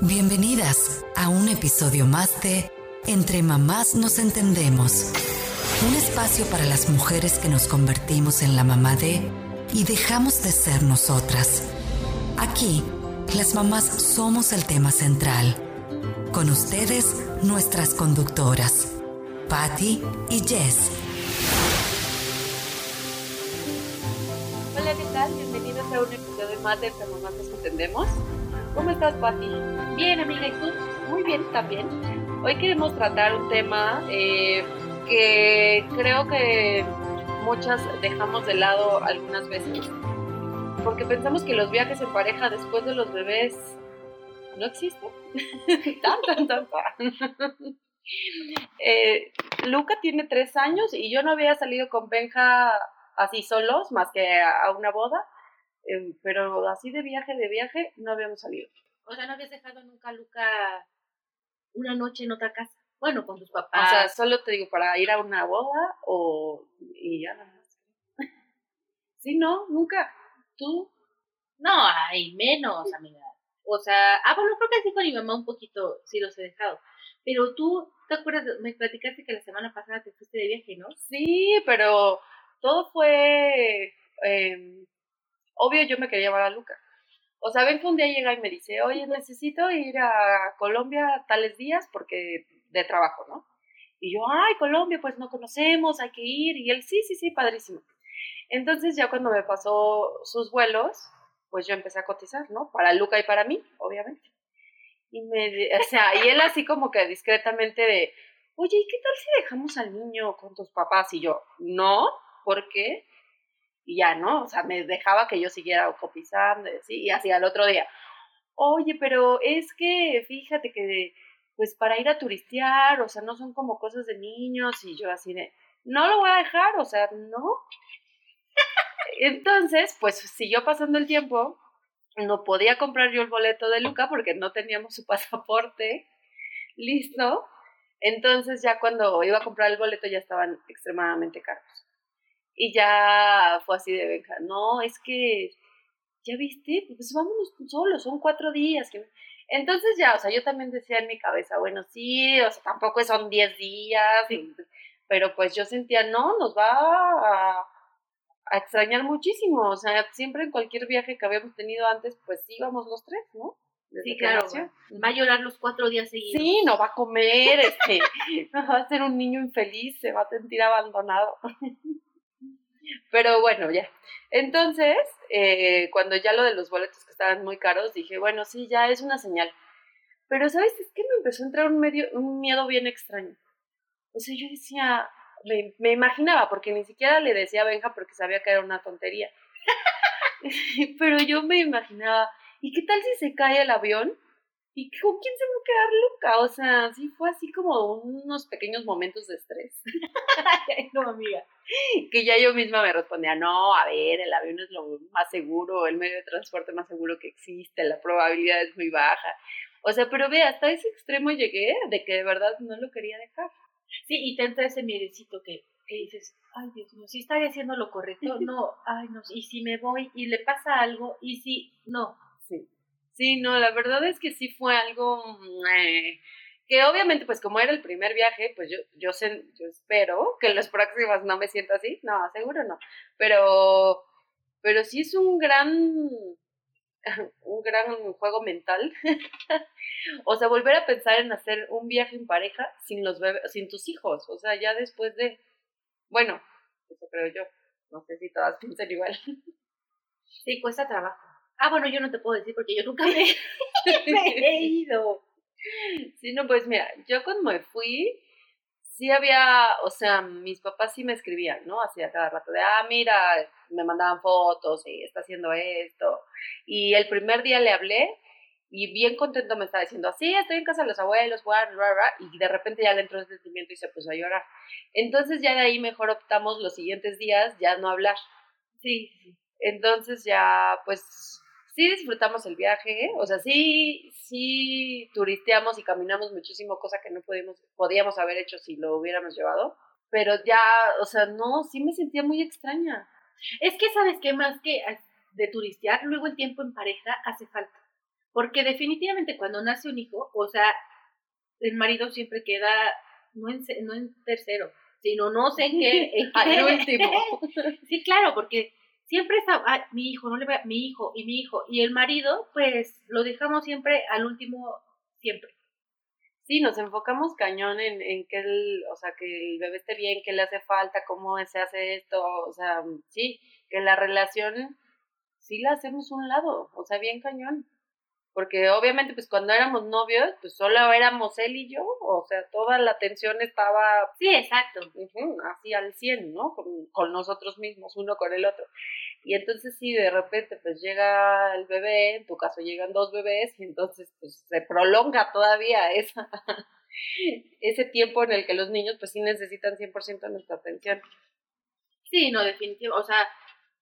Bienvenidas a un episodio más de Entre Mamás nos entendemos. Un espacio para las mujeres que nos convertimos en la mamá de y dejamos de ser nosotras. Aquí, las mamás somos el tema central. Con ustedes, nuestras conductoras, Patty y Jess. Hola, ¿qué tal? Bienvenidos a un episodio más de Entre Mamás nos entendemos. ¿Cómo estás, Patty? Bien, amiga, ¿y tú? Muy bien, también. Hoy queremos tratar un tema eh, que creo que muchas dejamos de lado algunas veces, porque pensamos que los viajes en pareja después de los bebés no existen. tan, tan, tan. Eh, Luca tiene tres años y yo no había salido con Benja así solos, más que a una boda. Eh, pero así de viaje, de viaje, no habíamos salido. O sea, ¿no habías dejado nunca a Luca una noche en otra casa? Bueno, con tus papás. O sea, solo te digo, para ir a una boda o... y ya nada más. sí, no, nunca. ¿Tú? No, hay menos, amiga. O sea, ah, bueno, creo que sí con mi mamá un poquito, sí los he dejado. Pero tú, ¿te acuerdas? Me platicaste que la semana pasada te fuiste de viaje, ¿no? Sí, pero todo fue... Eh, obvio yo me quería llevar a Luca. O sea, ven que un día llega y me dice, oye, necesito ir a Colombia tales días porque de trabajo, ¿no? Y yo, ay, Colombia, pues no conocemos, hay que ir. Y él, sí, sí, sí, padrísimo. Entonces ya cuando me pasó sus vuelos, pues yo empecé a cotizar, ¿no? Para Luca y para mí, obviamente. Y me, o sea, y él así como que discretamente de, oye, ¿y qué tal si dejamos al niño con tus papás? Y yo, no, ¿por qué? Y ya, ¿no? O sea, me dejaba que yo siguiera copizando y así, y así al otro día. Oye, pero es que fíjate que, pues para ir a turistear, o sea, no son como cosas de niños, y yo así de, no lo voy a dejar, o sea, no. Entonces, pues siguió pasando el tiempo, no podía comprar yo el boleto de Luca porque no teníamos su pasaporte listo. Entonces ya cuando iba a comprar el boleto ya estaban extremadamente caros. Y ya fue así de Benja, no, es que, ¿ya viste? Pues vámonos solos, son cuatro días. Entonces ya, o sea, yo también decía en mi cabeza, bueno, sí, o sea, tampoco son diez días, pero pues yo sentía, no, nos va a, a, extrañar muchísimo, o sea, siempre en cualquier viaje que habíamos tenido antes, pues íbamos los tres, ¿no? sí, claro. Va a llorar los cuatro días seguidos. Sí, no va a comer, este, va a ser un niño infeliz, se va a sentir abandonado. Pero bueno, ya. Entonces, eh, cuando ya lo de los boletos que estaban muy caros, dije, bueno, sí, ya es una señal. Pero, ¿sabes? Es que me empezó a entrar un, medio, un miedo bien extraño. O sea, yo decía, me, me imaginaba, porque ni siquiera le decía a Benja porque sabía que era una tontería. Pero yo me imaginaba, ¿y qué tal si se cae el avión? ¿Y con quién se va a quedar Luca? O sea, sí fue así como unos pequeños momentos de estrés. no, amiga. Que ya yo misma me respondía, no, a ver, el avión es lo más seguro, el medio de transporte más seguro que existe, la probabilidad es muy baja. O sea, pero ve, hasta ese extremo llegué de que de verdad no lo quería dejar. Sí, y te entra ese miedecito que, que dices, ay Dios mío, si estoy haciendo lo correcto, no, ay no, y si me voy y le pasa algo, y si, no. Sí. No, la verdad es que sí fue algo que obviamente, pues como era el primer viaje, pues yo, yo, sé, yo espero que en los próximos no me sienta así, no, seguro no, pero, pero sí es un gran, un gran juego mental, o sea, volver a pensar en hacer un viaje en pareja sin los bebés, sin tus hijos, o sea, ya después de, bueno, eso creo yo, no sé si todas piensan igual. Sí, cuesta trabajo. Ah, bueno, yo no te puedo decir porque yo nunca me, he ido. Sí, no, pues mira, yo cuando me fui, sí había, o sea, mis papás sí me escribían, ¿no? Hacía cada rato de, ah, mira, me mandaban fotos y está haciendo esto. Y el primer día le hablé y bien contento me estaba diciendo, sí, estoy en casa de los abuelos, bla, bla, bla, y de repente ya le entró el sentimiento y se puso a llorar. Entonces ya de ahí mejor optamos los siguientes días ya no hablar. Sí, sí. Entonces ya, pues, sí disfrutamos el viaje, o sea, sí, sí turisteamos y caminamos muchísimo, cosa que no podíamos, podíamos haber hecho si lo hubiéramos llevado, pero ya, o sea, no, sí me sentía muy extraña. Es que, ¿sabes qué? Más que de turistear, luego el tiempo en pareja hace falta. Porque definitivamente cuando nace un hijo, o sea, el marido siempre queda no en, no en tercero, sino no sé en qué, en Al último. sí, claro, porque siempre está, "Ay, mi hijo, no le va, mi hijo y mi hijo, y el marido, pues lo dejamos siempre al último, siempre. Sí, nos enfocamos cañón en, en que el, o sea, que el bebé esté bien, que le hace falta, cómo se hace esto, o sea, sí, que la relación sí la hacemos un lado, o sea, bien cañón. Porque obviamente, pues cuando éramos novios, pues solo éramos él y yo, o sea, toda la atención estaba Sí, exacto. ujú, así al 100, ¿no? Con, con nosotros mismos, uno con el otro. Y entonces sí, de repente pues llega el bebé, en tu caso llegan dos bebés, y entonces pues se prolonga todavía esa, ese tiempo en el que los niños pues sí necesitan 100% nuestra atención. Sí, no, definitivo. O sea,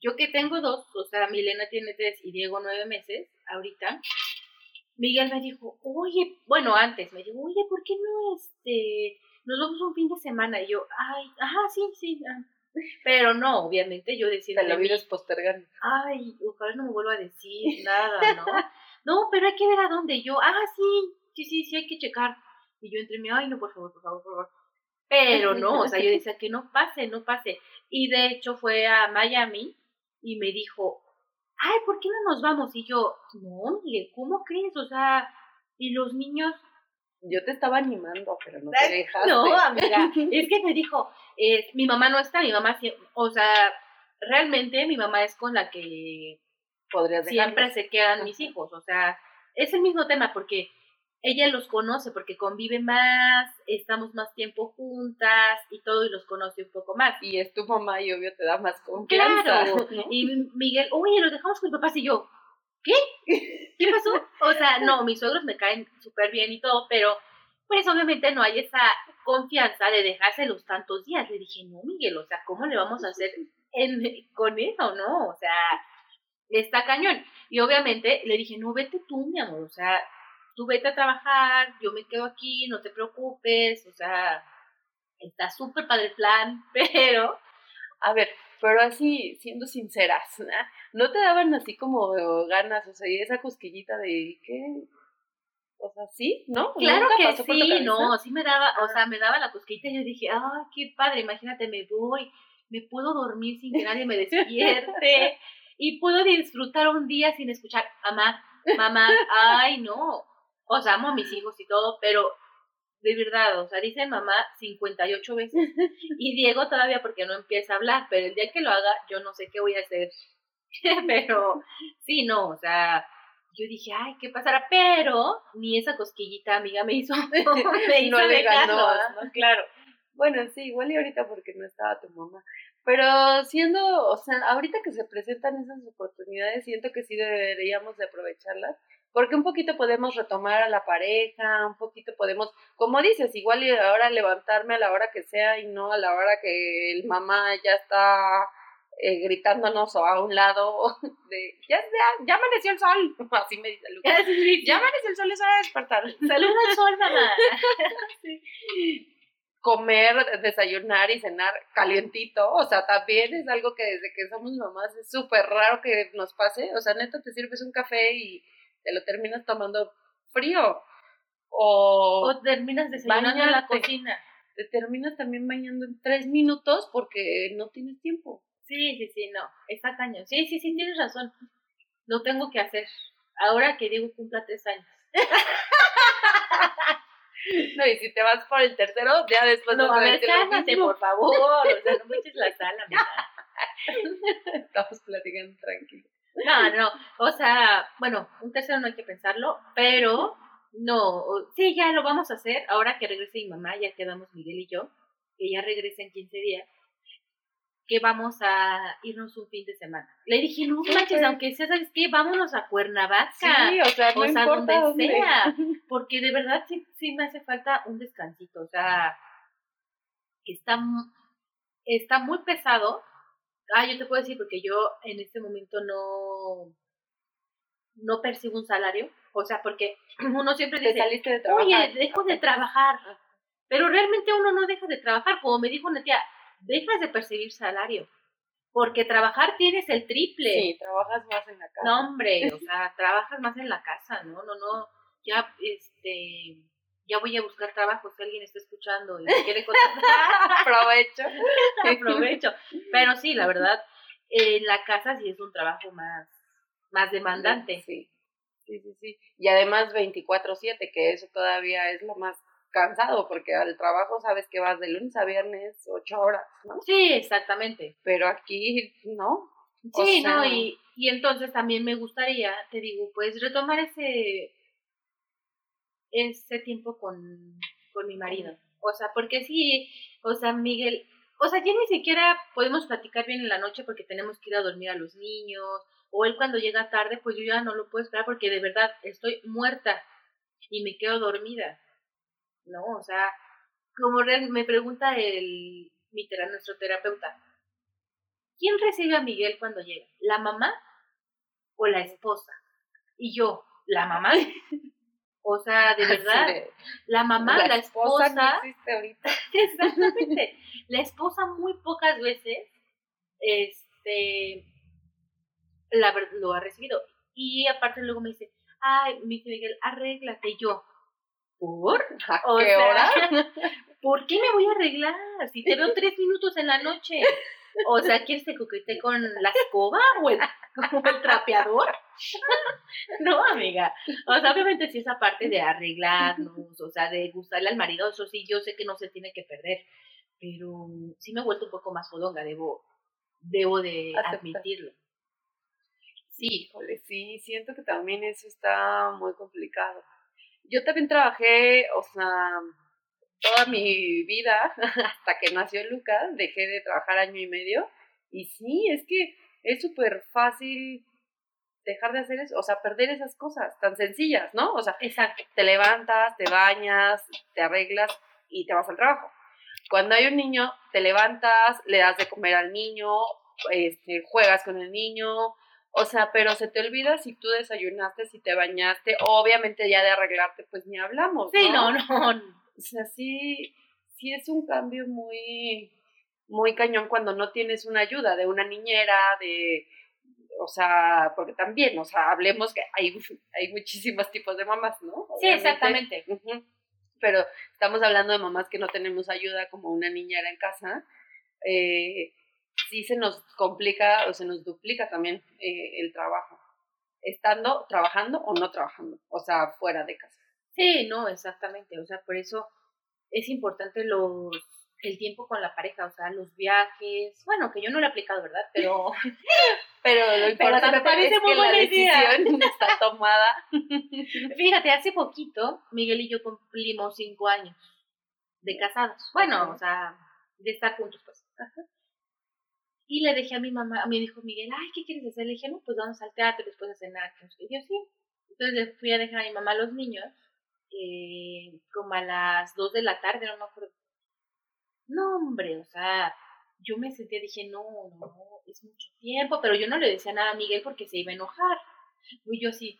yo que tengo dos, o sea, Milena tiene tres y Diego nueve meses, ahorita, Miguel me dijo, oye, bueno, antes me dijo, oye, ¿por qué no este, nos vamos un fin de semana? Y yo, ay, ajá, sí, sí. ah". Pero no, obviamente yo decía, Te lo vienes postergando. ay, ojalá no me vuelva a decir nada, ¿no? No, pero hay que ver a dónde. Yo, ah, sí, sí, sí, sí, hay que checar. Y yo entre mí, ay, no, por favor, por favor, por favor. Pero no, o sea, yo decía que no pase, no pase. Y de hecho fue a Miami y me dijo, ay, ¿por qué no nos vamos? Y yo, no, Miguel, ¿cómo crees? O sea, y los niños, Yo te estaba animando, pero no te dejaste. no, amiga, es que me dijo, eh, mi mamá no está, mi mamá, o sea, realmente mi mamá es con la que podrías siempre se quedan mis hijos, o sea, es el mismo tema porque ella los conoce, porque convive más, estamos más tiempo juntas y todo y los conoce un poco más. Y es tu mamá y obvio te da más confianza. Claro, ¿no? y Miguel, oye, los dejamos con mis papás y yo, ¿qué? ¿Qué pasó? O sea, no, mis suegros me caen súper bien y todo, pero pues obviamente no hay esa confianza de dejárselos tantos días. Le dije, no, Miguel, o sea, ¿cómo le vamos a hacer en, con eso, no? O sea, está cañón. Y obviamente le dije, no, vete tú, mi amor, o sea, tú vete a trabajar, yo me quedo aquí, no te preocupes, o sea, está súper padre el plan, pero A ver, pero así, siendo sinceras, ¿no? ¿no te daban así como ganas, o sea, y esa cosquillita de qué? O sea, sí, ¿no? Claro ¿Nunca que sí, no, sí me daba, o sea, me daba la cosquillita y yo dije, ay, qué padre, imagínate, me voy, me puedo dormir sin que nadie me despierte y puedo disfrutar un día sin escuchar, mamá, mamá, ay, no. O sea, amo a mis hijos y todo, pero de verdad, o sea, dice mamá 58 veces y Diego todavía porque no empieza a hablar, pero el día que lo haga, yo no sé qué voy a hacer. pero sí, no, o sea, yo dije, ay, ¿qué pasará? Pero ni esa cosquillita, amiga, me hizo, me hizo No le ganó. ¿no? Claro. Bueno, sí, igual y ahorita porque no estaba tu mamá. Pero siendo, o sea, ahorita que se presentan esas oportunidades, siento que sí deberíamos de aprovecharlas, porque un poquito podemos retomar a la pareja, un poquito podemos, como dices, igual ahora levantarme a la hora que sea y no a la hora que el mamá ya está eh, gritándonos o a un lado de, ya, ya, ya amaneció el sol, así me dice Lucas, ya amaneció el sol, es hora de despertar. Saluda al sol, mamá. comer, desayunar y cenar calientito, o sea, también es algo que desde que somos mamás es súper raro que nos pase, o sea, neta te sirves un café y te lo terminas tomando frío, o, O terminas desayunando en la cocina. te terminas también bañando en tres minutos porque no tienes tiempo. Sí, sí, sí, no, está cañón. Sí, sí, sí, tienes razón. Lo tengo que hacer. Ahora que Diego cumpla tres años. No, y si te vas por el tercero, ya después No, vas a ver, cálmate, por favor. O sea, no me eches la sal, amiga. Estamos platicando tranquilo. No, no, o sea, bueno, un tercero no hay que pensarlo, pero no, sí, ya lo vamos a hacer. Ahora que regrese mi mamá, ya quedamos Miguel y yo, que ya regrese en 15 días, que vamos a irnos un fin de semana. Le dije, no manches, aunque sea, ¿sabes qué? Vámonos a Cuernavaca. Sí, o sea, no o sea, importa donde dónde. sea, porque de verdad sí, sí me hace falta un descansito, o sea, está, está muy pesado. Ah, yo te puedo decir porque yo en este momento no, no percibo un salario, o sea, porque uno siempre dice, saliste de trabajar. oye, dejo de trabajar, pero realmente uno no deja de trabajar, como me dijo una tía, dejas de percibir salario. Porque trabajar tienes el triple. Sí, trabajas más en la casa. No, hombre, o sea, trabajas más en la casa, ¿no? No, no, ya, este, ya voy a buscar trabajo si alguien está escuchando y me quiere contratar. Aprovecho. Aprovecho. Pero sí, la verdad, en la casa sí es un trabajo más, más demandante. Sí, sí, sí, sí. Y además 24/7, que eso todavía es lo más cansado, porque al trabajo sabes que vas de lunes a viernes, ocho horas, ¿no? Sí, exactamente. Pero aquí, ¿no? O Sí, sea, no, y, y entonces también me gustaría, te digo, pues retomar ese, ese tiempo con, con mi marido. O sea, porque sí, o sea, Miguel, o sea, ya ni siquiera podemos platicar bien en la noche porque tenemos que ir a dormir a los niños, o él cuando llega tarde, pues yo ya no lo puedo esperar porque de verdad estoy muerta y me quedo dormida. ¿No? O sea, como me pregunta el, mi nuestro terapeuta, ¿quién recibe a Miguel cuando llega? ¿La mamá o la esposa? Y yo, ¿la mamá? O sea, de verdad, de, la mamá, la, esposa, no existe ahorita. exactamente, la esposa muy pocas veces, este, la, lo ha recibido. Y aparte luego me dice, ay, me dice Miguel, arréglate yo. ¿Por? ¿A O qué sea, hora? ¿Por qué me voy a arreglar? Si te veo tres minutos en la noche. O sea, ¿quieres que coquete con la escoba o el, o el trapeador? No, amiga. O sea, obviamente sí esa parte de arreglarnos, o sea, de gustarle al marido, eso sí, yo sé que no se tiene que perder. Pero sí me he vuelto un poco más fodonga, debo, debo de Aceptar. admitirlo. Sí, híjole, sí, siento que también eso está muy complicado. Yo también trabajé, o sea, toda mi vida, hasta que nació Lucas, dejé de trabajar año y medio. Y sí, es que es súper fácil dejar de hacer eso, o sea, perder esas cosas tan sencillas, ¿no? O sea, Exacto. te levantas, te bañas, te arreglas y te vas al trabajo. Cuando hay un niño, te levantas, le das de comer al niño, este, juegas con el niño, o sea, pero se te olvida si tú desayunaste, si te bañaste, obviamente ya de arreglarte, pues ni hablamos. Sí, ¿no? no, no. O sea, sí, sí es un cambio muy, muy cañón cuando no tienes una ayuda de una niñera, de, o sea, porque también, o sea, hablemos que hay, hay muchísimos tipos de mamás, ¿no? Sí, exactamente. Pero estamos hablando de mamás que no tenemos ayuda como una niñera en casa. Eh, sí se nos complica o se nos duplica también eh, el trabajo, estando trabajando o no trabajando, o sea, fuera de casa. Sí, no, exactamente. O sea, por eso es importante los el tiempo con la pareja, o sea, los viajes. Bueno, que yo no lo he aplicado, ¿verdad? Pero Pero lo importante parece es que la buena idea. decisión está tomada. fíjate, hace poquito Miguel y yo cumplimos cinco años de casados. Bueno, o sea, de estar juntos, pues. Y le dejé a mi mamá, me dijo Miguel, ay, ¿qué quieres hacer? Le dije, no, pues vamos al teatro después a cenar. que yo sí. Entonces le fui a dejar a mi mamá a los niños, eh, como a las dos de la tarde, no me acuerdo. No, hombre, o sea, yo me sentía, dije, no, no, es mucho tiempo, pero yo no le decía nada a Miguel porque se iba a enojar. Y yo así,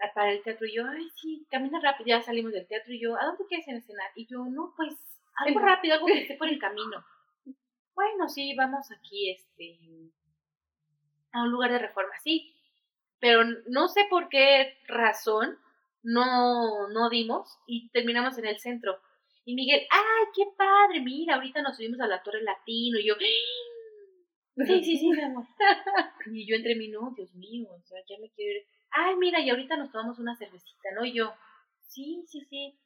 "Ah, para el teatro, y yo, ay, sí, camina rápido, ya salimos del teatro, y yo, ¿a dónde quieres cenar? Y yo, no, pues, algo rápido, algo que esté por el camino. Bueno, sí, vamos aquí, este, a un lugar de reforma, sí, pero no sé por qué razón no, no dimos y terminamos en el centro. Y Miguel, ¡ay, qué padre! Mira, ahorita nos subimos a la Torre Latino. Y yo, ¡Ah! sí, sí, sí, mi amor. Y yo entre mí, no, Dios mío, o sea, ya me quiero ir. Ay, mira, y ahorita nos tomamos una cervecita, ¿no? Y yo, sí, sí, sí.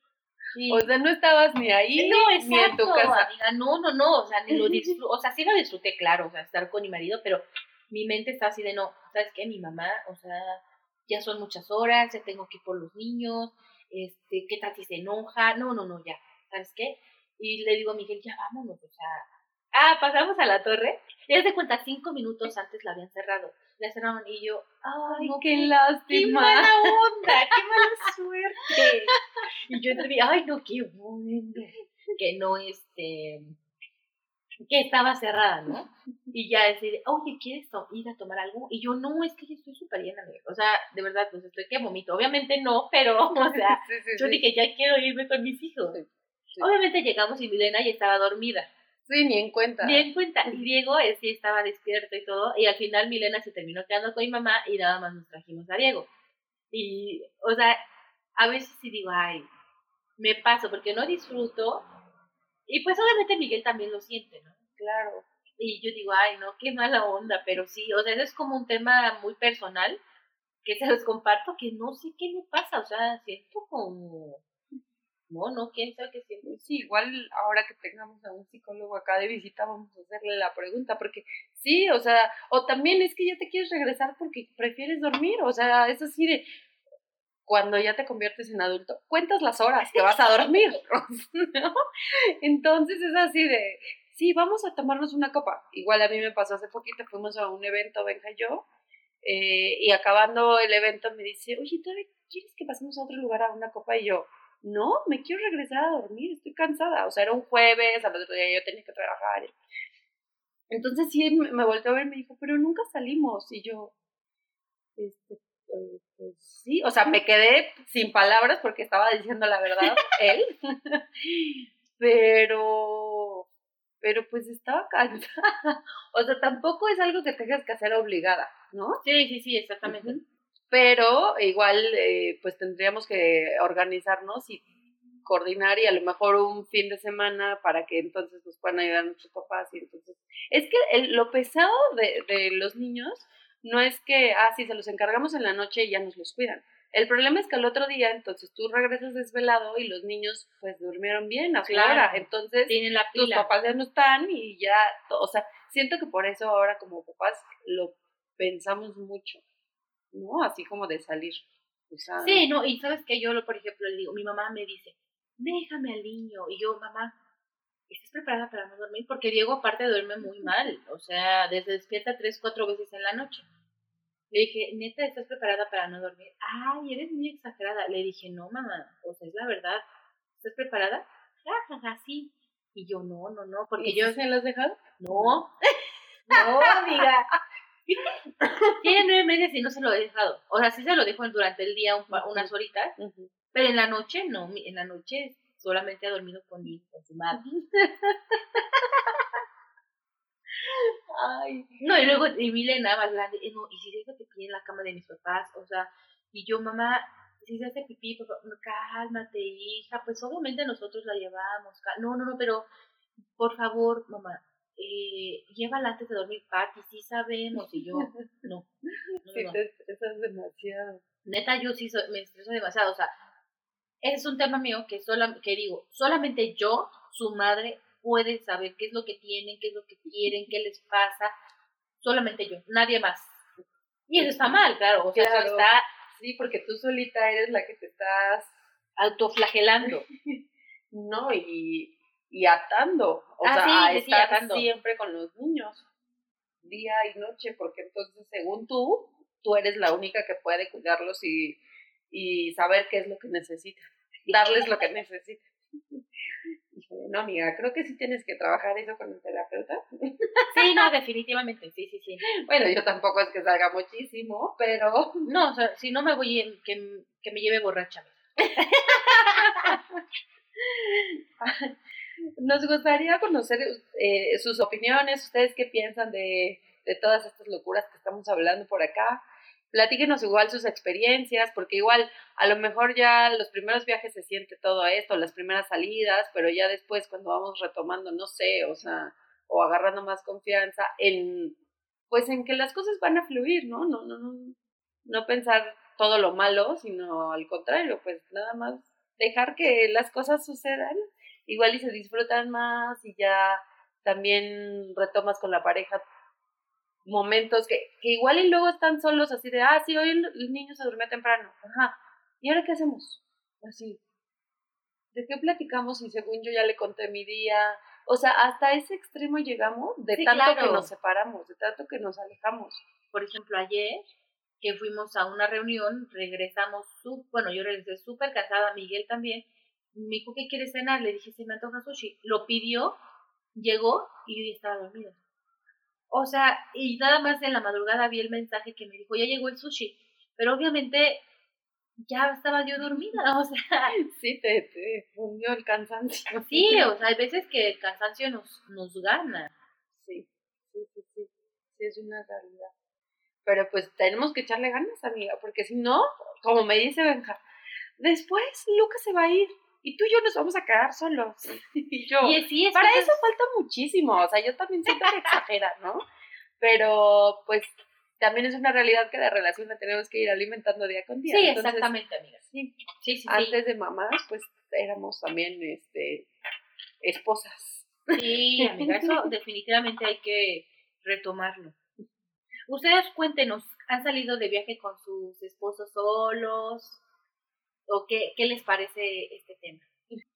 O sea, no estabas ni ahí no, ni en tu exacto, casa. amiga, no, no, no, o sea, ni lo disfruté, o sea, sí lo disfruté, claro, o sea, estar con mi marido, pero mi mente está así de no, ¿sabes qué? Mi mamá, o sea, ya son muchas horas, ya tengo que ir por los niños, este, ¿qué tal si se enoja? No, no, no, ya, ¿sabes qué? Y le digo a Miguel, ya vámonos, o sea, ah, pasamos a la torre, y haz de cuenta, cinco minutos antes la habían cerrado, la cerraron y yo, ay, no, qué qué lástima. mala onda, qué mala suerte. Y yo entre ay, no, qué bueno. Que no, este, que estaba cerrada, ¿no? Y ya decir, oye, ¿quieres ir a tomar algo? Y yo, no, es que ya estoy súper llena, amiga. O sea, de verdad, pues estoy que vomito. Obviamente no, pero, o sea, Sí, sí, yo sí. dije, ya quiero irme con mis hijos. Obviamente llegamos y Milena ya estaba dormida. Sí, ni en cuenta. Ni en cuenta. Y Diego eh, sí estaba despierto y todo. Y al final Milena se terminó quedando con mi mamá y nada más nos trajimos a Diego. Y, o sea, a veces sí digo, ay, me paso porque no disfruto. Y pues obviamente Miguel también lo siente, ¿no? Claro. Y yo digo, ay, no, qué mala onda, pero sí, o sea, es como un tema muy personal que se los comparto que no sé qué me pasa, o sea, siento como no, no, quién sabe qué siento. Sí, igual ahora que tengamos a un psicólogo acá de visita vamos a hacerle la pregunta, porque sí, o sea, o también es que ya te quieres regresar porque prefieres dormir, o sea, es así de cuando ya te conviertes en adulto, cuentas las horas que vas a dormir, ¿no? Entonces es así de, sí, vamos a tomarnos una copa. Igual a mí me pasó hace poquito, fuimos a un evento, Benja y yo, eh, y acabando el evento me dice, oye, ¿todavía quieres que pasemos a otro lugar a una copa? Y yo, no, me quiero regresar a dormir, estoy cansada. O sea, era un jueves, al otro día yo tenía que trabajar. Entonces sí, me volteó a ver y me dijo, pero nunca salimos. Y yo, este, pues, pues, sí, o sea, me quedé sin palabras porque estaba diciendo la verdad él. pero, pero pues estaba cansada. O sea, tampoco es algo que tengas que hacer obligada, ¿no? Sí, sí, sí, exactamente pero igual pues tendríamos que organizarnos y coordinar y a lo mejor un fin de semana para que entonces nos puedan ayudar nuestros papás y entonces es que lo pesado de, de los niños no es que ah sí se los encargamos en la noche y ya nos los cuidan el problema es que al otro día entonces tú regresas desvelado y los niños pues durmieron bien a claro, entonces Tienen la tus papás ya no están y ya o sea siento que por eso ahora como papás lo pensamos mucho ¿no? Así como de salir. sí, no, y sabes que yo, por ejemplo, le digo, mi mamá me dice, déjame al niño, y yo, mamá, ¿estás preparada para no dormir? Porque Diego aparte duerme muy mal, o sea, desde despierta tres, cuatro veces en la noche. Le dije, neta, ¿estás preparada para no dormir? Ay, eres muy exagerada. Le dije, no, mamá, o sea, es la verdad. ¿Estás preparada? Ja, ja, sí. Y yo, no, no, no, porque yo... ¿Se lo has dejado? No. no, amiga. Tiene nueve meses y no se lo he dejado. O sea, sí se lo dejo durante el día unas horitas, pero en la noche no. En la noche solamente ha dormido con, mi, con su madre. Ay. No, y luego y Milena más grande, eh, no, y si en la cama de mis papás, o sea, y yo, mamá, si se hace pipí, por favor, cálmate, hija, pues obviamente nosotros la llevamos, no, no, no, pero por favor, mamá, eh, llévala antes de dormir, Pati, sí sabemos, y yo, no. no sí, te estresas demasiado. Neta, yo sí me estreso demasiado, o sea, ese es un tema mío que, sola, que digo, solamente yo, su madre, puede saber qué es lo que tienen, qué es lo que quieren, qué les pasa, solamente yo, nadie más. Y eso está mal, claro, o sea, está... Sí, porque tú solita eres la que te estás autoflagelando. no, y, y atando, o ah, sea, a estar siempre con los niños, día y noche, porque entonces según tú, tú eres la única que puede cuidarlos y, y saber qué es lo que necesitan, darles lo que necesitan. No, amiga, creo que sí tienes que trabajar eso con el terapeuta. Sí, no, definitivamente, sí, sí, sí. Bueno, yo tampoco es que salga muchísimo, pero... No, o sea, si no me voy, que, que me lleve borracha. Nos gustaría conocer eh, sus opiniones, ustedes qué piensan de, de todas estas locuras que estamos hablando por acá. Platíquenos igual sus experiencias, porque igual a lo mejor ya los primeros viajes se siente todo esto, las primeras salidas, pero ya después cuando vamos retomando, no sé, o sea, o agarrando más confianza en, pues en que las cosas van a fluir, ¿no? No, no, no, no pensar todo lo malo, sino al contrario, pues nada más dejar que las cosas sucedan igual y se disfrutan más y ya también retomas con la pareja momentos que, que igual y luego están solos así de, ah, sí, hoy el, niño se durmió temprano, ajá, ¿y ahora qué hacemos? Así, ¿de qué platicamos? Y según yo ya le conté mi día, o sea, hasta ese extremo llegamos de tanto que nos separamos, de tanto que nos alejamos. Por ejemplo, ayer que fuimos a una reunión, regresamos, bueno, yo regresé súper cansada, Miguel también, me dijo que quiere cenar, le dije se me antoja sushi, lo pidió, llegó y yo estaba dormida. O sea, y nada más en la madrugada vi el mensaje que me dijo, ya llegó el sushi, pero obviamente ya estaba yo dormida, o sea. Sí, te, te fundió el cansancio. Sí, o sea, hay veces que el cansancio nos, nos gana. Sí, sí, sí, sí, sí, es una realidad. Pero pues tenemos que echarle ganas, amiga, porque si no, como me dice Benja, después Lucas se va a ir y tú y yo nos vamos a quedar solos. Y yo, Y sí, es para eso falta muchísimo, o sea, yo también siento que exagera, ¿no? Pero pues también es una realidad que la relación la tenemos que ir alimentando día con día. Sí, Entonces, exactamente, amiga. Sí, Sí, sí, sí. antes de mamás, pues éramos también este esposas. Sí, amiga, eso definitivamente hay que retomarlo. Ustedes cuéntenos, ¿han salido de viaje con sus esposos solos? ¿O qué, qué les parece este tema?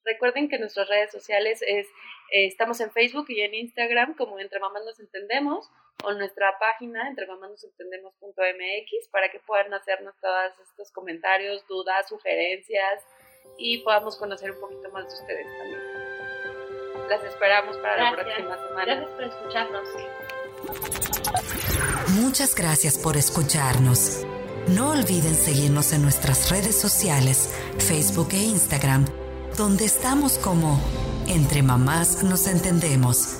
Recuerden que nuestras redes sociales es, eh, estamos en Facebook y en Instagram como Entre Mamás Nos Entendemos o nuestra página entremamásnosentendemos.mx para que puedan hacernos todos estos comentarios, dudas, sugerencias y podamos conocer un poquito más de ustedes también. Las esperamos para la Gracias. próxima semana. Gracias por escucharnos. Muchas gracias por escucharnos. No olviden seguirnos en nuestras redes sociales, Facebook e Instagram, donde estamos como Entre Mamás Nos Entendemos.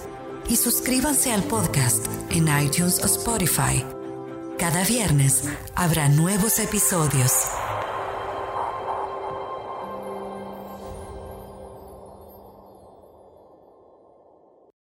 Y suscríbanse al podcast en iTunes o Spotify. Cada viernes habrá nuevos episodios.